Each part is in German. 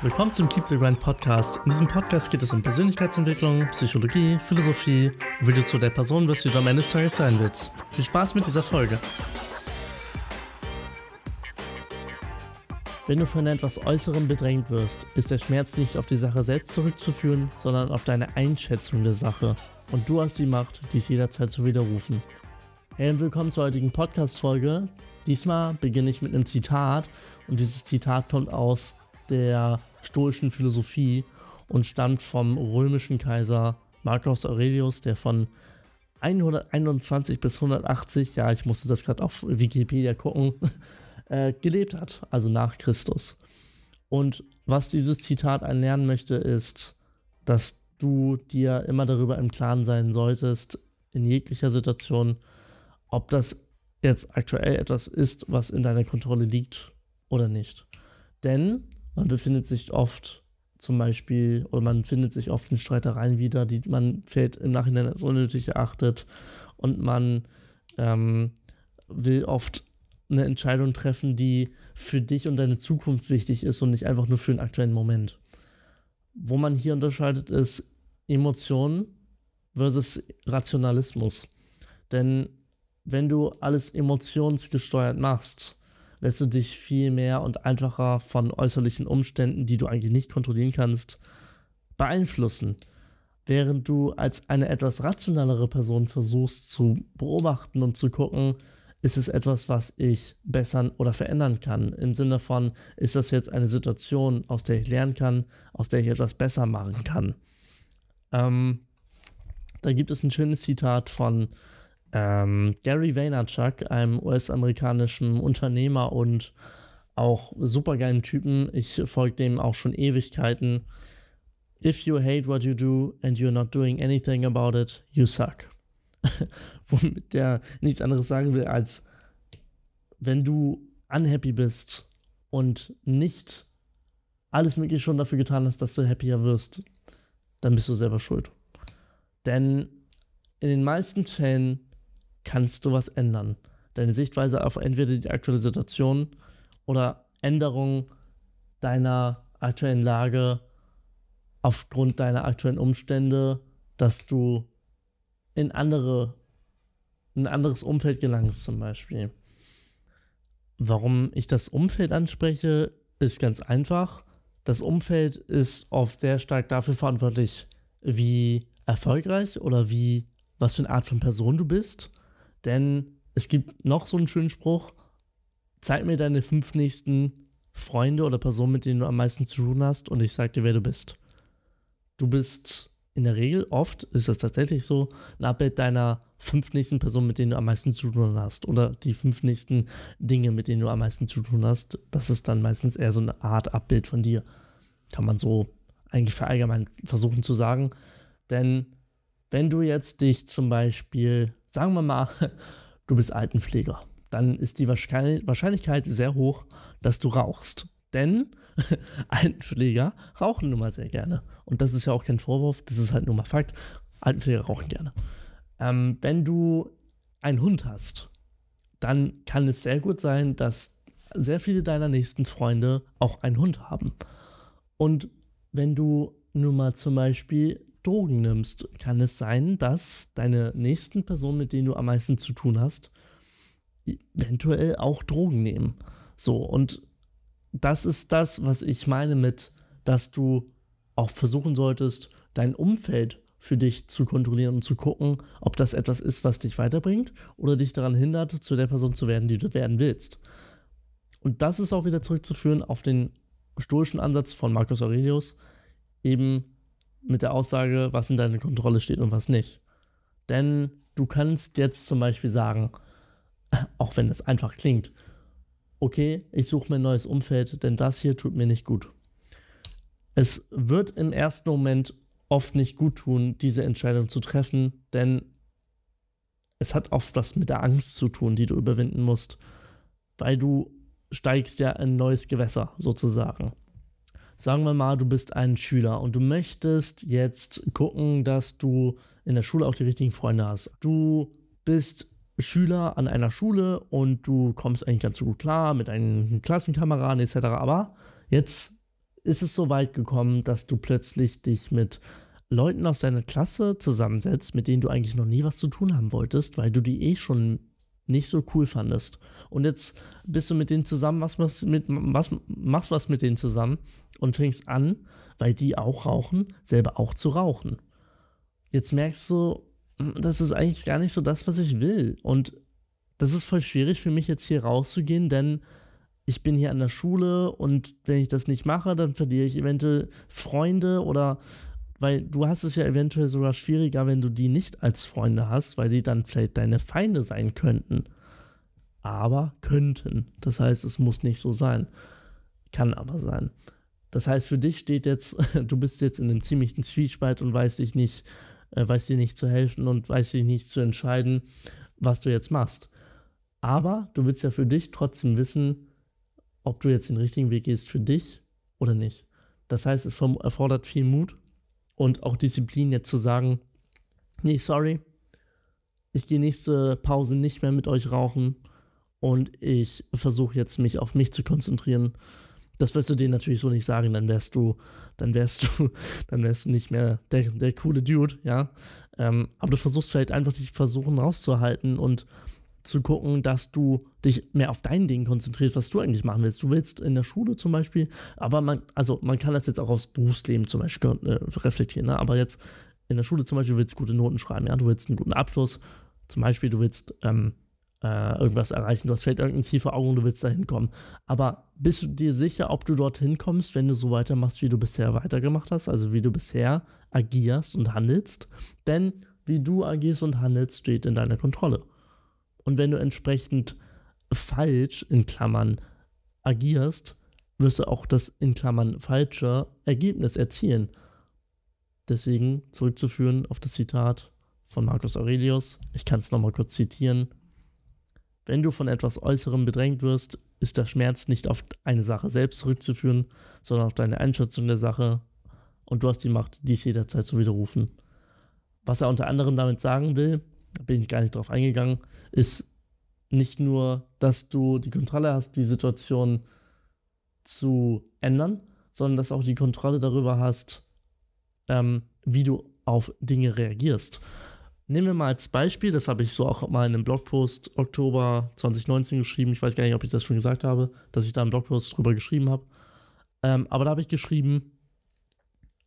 Willkommen zum Keep the Grind Podcast. In diesem Podcast geht es um Persönlichkeitsentwicklung, Psychologie, Philosophie und wie du zu der Person wirst, die du am Ende des Tages sein willst. Viel Spaß mit dieser Folge. Wenn du von etwas Äußerem bedrängt wirst, ist der Schmerz nicht auf die Sache selbst zurückzuführen, sondern auf deine Einschätzung der Sache. Und du hast die Macht, dies jederzeit zu widerrufen. Hey und willkommen zur heutigen Podcast-Folge. Diesmal beginne ich mit einem Zitat und dieses Zitat kommt aus der stoischen Philosophie und stammt vom römischen Kaiser Marcus Aurelius, der von 121 bis 180, ja, ich musste das gerade auf Wikipedia gucken, äh, gelebt hat, also nach Christus. Und was dieses Zitat einen lernen möchte, ist, dass du dir immer darüber im Klaren sein solltest, in jeglicher Situation, ob das jetzt aktuell etwas ist, was in deiner Kontrolle liegt oder nicht. Denn man befindet sich oft zum Beispiel, oder man findet sich oft in Streitereien wieder, die man fällt im Nachhinein als unnötig erachtet und man ähm, will oft eine Entscheidung treffen, die für dich und deine Zukunft wichtig ist und nicht einfach nur für den aktuellen Moment. Wo man hier unterscheidet, ist Emotionen versus Rationalismus. Denn wenn du alles emotionsgesteuert machst, lässt du dich viel mehr und einfacher von äußerlichen Umständen, die du eigentlich nicht kontrollieren kannst, beeinflussen. Während du als eine etwas rationalere Person versuchst zu beobachten und zu gucken, ist es etwas, was ich bessern oder verändern kann. Im Sinne von, ist das jetzt eine Situation, aus der ich lernen kann, aus der ich etwas besser machen kann. Ähm, da gibt es ein schönes Zitat von ähm, Gary Vaynerchuk, einem US-amerikanischen Unternehmer und auch supergeilen Typen. Ich folge dem auch schon Ewigkeiten. If you hate what you do and you're not doing anything about it, you suck. Womit der nichts anderes sagen will, als wenn du unhappy bist und nicht alles Mögliche schon dafür getan hast, dass du happier wirst, dann bist du selber schuld. Denn in den meisten Fällen kannst du was ändern. Deine Sichtweise auf entweder die aktuelle Situation oder Änderung deiner aktuellen Lage aufgrund deiner aktuellen Umstände, dass du in andere, ein anderes Umfeld gelangst zum Beispiel. Warum ich das Umfeld anspreche, ist ganz einfach. Das Umfeld ist oft sehr stark dafür verantwortlich, wie erfolgreich oder wie, was für eine Art von Person du bist. Denn es gibt noch so einen schönen Spruch: Zeig mir deine fünf nächsten Freunde oder Personen, mit denen du am meisten zu tun hast, und ich sag dir, wer du bist. Du bist in der Regel, oft ist das tatsächlich so, ein Abbild deiner fünf nächsten Personen, mit denen du am meisten zu tun hast. Oder die fünf nächsten Dinge, mit denen du am meisten zu tun hast. Das ist dann meistens eher so eine Art Abbild von dir. Kann man so eigentlich verallgemein versuchen zu sagen. Denn wenn du jetzt dich zum Beispiel sagen wir mal, du bist Altenpfleger, dann ist die Wahrscheinlichkeit sehr hoch, dass du rauchst. Denn Altenpfleger rauchen nun mal sehr gerne. Und das ist ja auch kein Vorwurf, das ist halt nur mal Fakt. Altenpfleger rauchen gerne. Ähm, wenn du einen Hund hast, dann kann es sehr gut sein, dass sehr viele deiner nächsten Freunde auch einen Hund haben. Und wenn du nun mal zum Beispiel Drogen nimmst, kann es sein, dass deine nächsten Personen, mit denen du am meisten zu tun hast, eventuell auch Drogen nehmen. So, und das ist das, was ich meine mit, dass du auch versuchen solltest, dein Umfeld für dich zu kontrollieren und zu gucken, ob das etwas ist, was dich weiterbringt oder dich daran hindert, zu der Person zu werden, die du werden willst. Und das ist auch wieder zurückzuführen auf den stoischen Ansatz von Marcus Aurelius, eben mit der Aussage, was in deiner Kontrolle steht und was nicht. Denn du kannst jetzt zum Beispiel sagen, auch wenn es einfach klingt, okay, ich suche mir ein neues Umfeld, denn das hier tut mir nicht gut. Es wird im ersten Moment oft nicht gut tun, diese Entscheidung zu treffen, denn es hat oft was mit der Angst zu tun, die du überwinden musst, weil du steigst ja in ein neues Gewässer sozusagen sagen wir mal, du bist ein Schüler und du möchtest jetzt gucken, dass du in der Schule auch die richtigen Freunde hast. Du bist Schüler an einer Schule und du kommst eigentlich ganz gut klar mit deinen Klassenkameraden etc. Aber jetzt ist es so weit gekommen, dass du plötzlich dich mit Leuten aus deiner Klasse zusammensetzt, mit denen du eigentlich noch nie was zu tun haben wolltest, weil du die eh schon nicht so cool fandest. Und jetzt bist du mit denen zusammen, was, was, mit, was, machst was mit denen zusammen und fängst an, weil die auch rauchen, selber auch zu rauchen. Jetzt merkst du, das ist eigentlich gar nicht so das, was ich will. Und das ist voll schwierig für mich jetzt hier rauszugehen, denn ich bin hier an der Schule und wenn ich das nicht mache, dann verliere ich eventuell Freunde oder weil du hast es ja eventuell sogar schwieriger, wenn du die nicht als Freunde hast, weil die dann vielleicht deine Feinde sein könnten. Aber könnten. Das heißt, es muss nicht so sein. Kann aber sein. Das heißt, für dich steht jetzt, du bist jetzt in einem ziemlichen Zwiespalt und weißt dich nicht, äh, weißt dir nicht zu helfen und weißt dich nicht zu entscheiden, was du jetzt machst. Aber du willst ja für dich trotzdem wissen, ob du jetzt den richtigen Weg gehst für dich oder nicht. Das heißt, es erfordert viel Mut und auch Disziplin, jetzt zu sagen, nee, sorry, ich gehe nächste Pause nicht mehr mit euch rauchen und ich versuche jetzt mich auf mich zu konzentrieren. Das wirst du denen natürlich so nicht sagen, dann wärst du, dann wärst du, dann wärst du nicht mehr der, der coole Dude, ja. Ähm, aber du versuchst vielleicht einfach dich versuchen rauszuhalten und zu gucken, dass du dich mehr auf dein Ding konzentrierst, was du eigentlich machen willst. Du willst in der Schule zum Beispiel, aber man, also man kann das jetzt auch aufs Berufsleben zum Beispiel äh, reflektieren, ne? aber jetzt in der Schule zum Beispiel willst du gute Noten schreiben, ja, du willst einen guten Abschluss, zum Beispiel du willst ähm, äh, irgendwas erreichen, du hast vielleicht irgendein Ziel vor Augen, du willst da hinkommen, aber bist du dir sicher, ob du dorthin kommst, wenn du so weitermachst, wie du bisher weitergemacht hast, also wie du bisher agierst und handelst, denn wie du agierst und handelst, steht in deiner Kontrolle. Und wenn du entsprechend falsch in Klammern agierst, wirst du auch das in Klammern falsche Ergebnis erzielen. Deswegen zurückzuführen auf das Zitat von Marcus Aurelius. Ich kann es nochmal kurz zitieren. Wenn du von etwas Äußerem bedrängt wirst, ist der Schmerz nicht auf eine Sache selbst zurückzuführen, sondern auf deine Einschätzung der Sache und du hast die Macht, dies jederzeit zu widerrufen. Was er unter anderem damit sagen will, da bin ich gar nicht drauf eingegangen, ist nicht nur, dass du die Kontrolle hast, die Situation zu ändern, sondern dass auch die Kontrolle darüber hast, ähm, wie du auf Dinge reagierst. Nehmen wir mal als Beispiel, das habe ich so auch mal in einem Blogpost Oktober 2019 geschrieben. Ich weiß gar nicht, ob ich das schon gesagt habe, dass ich da einen Blogpost drüber geschrieben habe. Ähm, aber da habe ich geschrieben,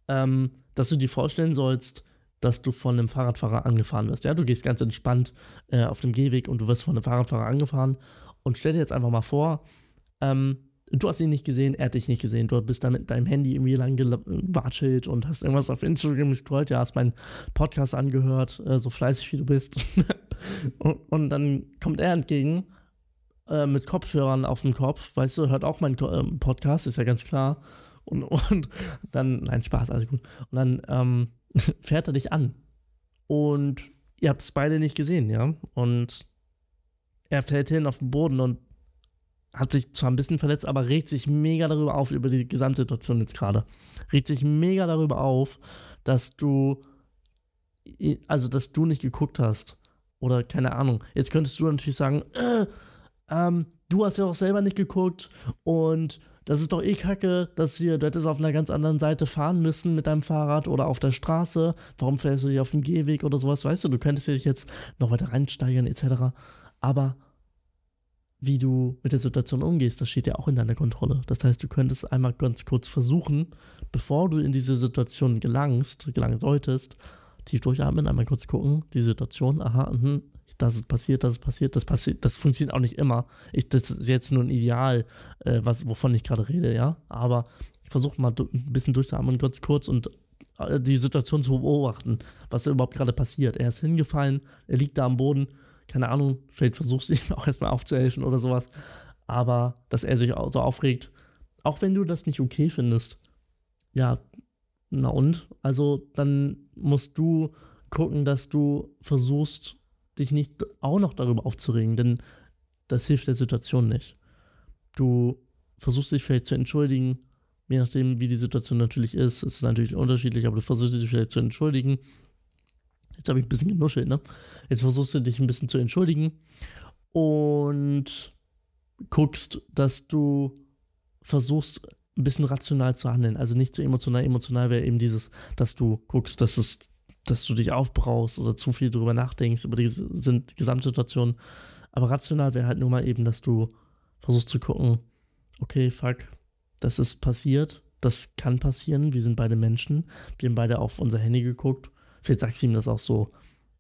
ähm, dass du dir vorstellen sollst, dass du von einem Fahrradfahrer angefahren wirst. Ja, du gehst ganz entspannt äh, auf dem Gehweg und du wirst von einem Fahrradfahrer angefahren. Und stell dir jetzt einfach mal vor, ähm, du hast ihn nicht gesehen, er hat dich nicht gesehen. Du bist da mit deinem Handy irgendwie lang gewatschelt und hast irgendwas auf Instagram gescrollt, ja, hast meinen Podcast angehört, äh, so fleißig wie du bist. und, und, dann kommt er entgegen äh, mit Kopfhörern auf dem Kopf, weißt du, hört auch meinen äh, Podcast, ist ja ganz klar. Und, und dann, nein, Spaß, alles gut. Und dann, ähm, fährt er dich an. Und ihr habt es beide nicht gesehen, ja. Und er fällt hin auf den Boden und hat sich zwar ein bisschen verletzt, aber regt sich mega darüber auf, über die Gesamtsituation jetzt gerade. Regt sich mega darüber auf, dass du, also dass du nicht geguckt hast. Oder keine Ahnung. Jetzt könntest du natürlich sagen, äh, ähm, du hast ja auch selber nicht geguckt und das ist doch eh kacke, dass hier, du hättest auf einer ganz anderen Seite fahren müssen mit deinem Fahrrad oder auf der Straße. Warum fährst du hier auf dem Gehweg oder sowas? Weißt du, du könntest dich jetzt noch weiter reinsteigern, etc. Aber wie du mit der Situation umgehst, das steht ja auch in deiner Kontrolle. Das heißt, du könntest einmal ganz kurz versuchen, bevor du in diese Situation gelangst, gelangen solltest, tief durchatmen, einmal kurz gucken, die Situation, aha, mh, das ist passiert, das ist passiert, das passiert, das funktioniert auch nicht immer. Ich, das ist jetzt nur ein Ideal, äh, was, wovon ich gerade rede, ja. Aber ich versuche mal ein bisschen durchzuatmen, ganz kurz und äh, die Situation zu beobachten, was da überhaupt gerade passiert. Er ist hingefallen, er liegt da am Boden, keine Ahnung, vielleicht versuchst du ihm auch erstmal aufzuhelfen oder sowas. Aber dass er sich so aufregt, auch wenn du das nicht okay findest, ja, na und? Also dann musst du gucken, dass du versuchst, dich nicht auch noch darüber aufzuregen, denn das hilft der Situation nicht. Du versuchst dich vielleicht zu entschuldigen, je nachdem, wie die Situation natürlich ist. Es ist natürlich unterschiedlich, aber du versuchst dich vielleicht zu entschuldigen. Jetzt habe ich ein bisschen genuschelt, ne? Jetzt versuchst du dich ein bisschen zu entschuldigen und guckst, dass du versuchst, ein bisschen rational zu handeln. Also nicht zu emotional. Emotional wäre eben dieses, dass du guckst, dass es, dass du dich aufbrauchst oder zu viel drüber nachdenkst, über die sind Gesamtsituation. Aber rational wäre halt nur mal eben, dass du versuchst zu gucken, okay, fuck, das ist passiert, das kann passieren, wir sind beide Menschen, wir haben beide auf unser Handy geguckt. Vielleicht sagst du ihm das auch so,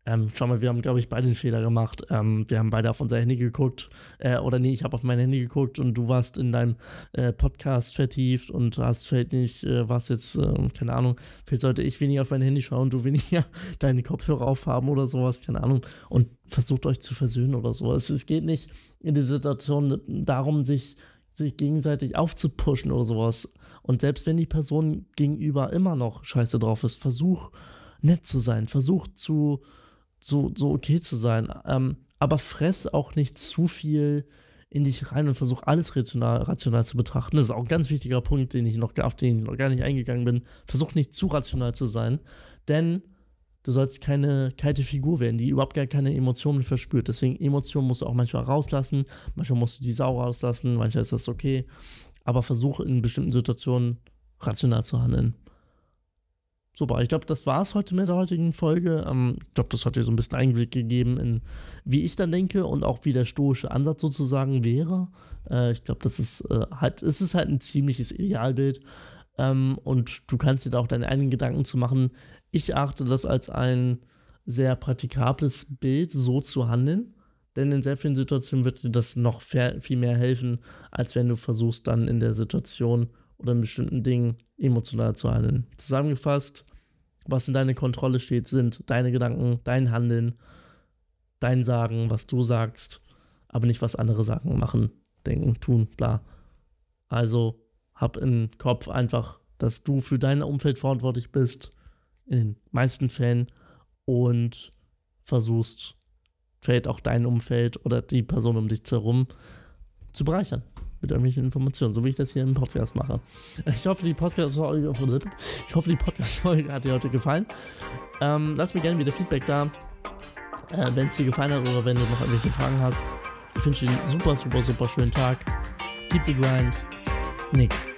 ähm, schau mal, wir haben, glaube ich, beide einen Fehler gemacht. Ähm, wir haben beide auf unser Handy geguckt. Äh, oder nee, ich habe auf mein Handy geguckt und du warst in deinem äh, Podcast vertieft und hast vielleicht nicht, äh, was jetzt, ähm, keine Ahnung, vielleicht sollte ich weniger auf mein Handy schauen, du weniger deine Kopfhörer aufhaben oder sowas, keine Ahnung. Und versucht euch zu versöhnen oder so. Es, es geht nicht in der Situation darum, sich sich gegenseitig aufzupushen oder sowas. Und selbst wenn die Person gegenüber immer noch scheiße drauf ist, versuch nett zu sein, versuch zu, so, so okay zu sein. Ähm, aber fress auch nicht zu viel in dich rein und versuch alles rational, rational zu betrachten. Das ist auch ein ganz wichtiger Punkt, den ich noch, auf den ich noch gar nicht eingegangen bin. Versuch nicht zu rational zu sein, denn du sollst keine kalte Figur werden, die überhaupt gar keine Emotionen verspürt. Deswegen Emotionen musst du auch manchmal rauslassen, manchmal musst du die Sau rauslassen, manchmal ist das okay. Aber versuch in bestimmten Situationen rational zu handeln. Super, ich glaube, das war es heute mit der heutigen Folge. Ähm, ich glaube, das hat dir so ein bisschen Einblick gegeben in, wie ich dann denke und auch wie der stoische Ansatz sozusagen wäre. Äh, ich glaube, das ist äh, halt, es ist halt ein ziemliches Idealbild. Ähm, und du kannst dir da auch deine eigenen Gedanken zu machen. Ich achte das als ein sehr praktikables Bild, so zu handeln. Denn in sehr vielen Situationen wird dir das noch viel mehr helfen, als wenn du versuchst, dann in der Situation oder in bestimmten Dingen emotional zu handeln. Zusammengefasst, was in deiner Kontrolle steht, sind deine Gedanken, dein Handeln, dein Sagen, was du sagst, aber nicht was andere sagen, machen, denken, tun, bla. Also hab im Kopf einfach, dass du für dein Umfeld verantwortlich bist, in den meisten Fällen, und versuchst, vielleicht auch dein Umfeld oder die Person um dich herum zu bereichern mit irgendwelchen Informationen, so wie ich das hier im Podcast mache. Ich hoffe, die Podcast-Folge ich Podcast-Folge hat dir heute gefallen. Ähm, lass mir gerne wieder Feedback da, äh, wenn es dir gefallen hat oder wenn du noch irgendwelche Fragen hast. Ich wünsche dir einen super, super, super schönen Tag. Keep the grind. Nick.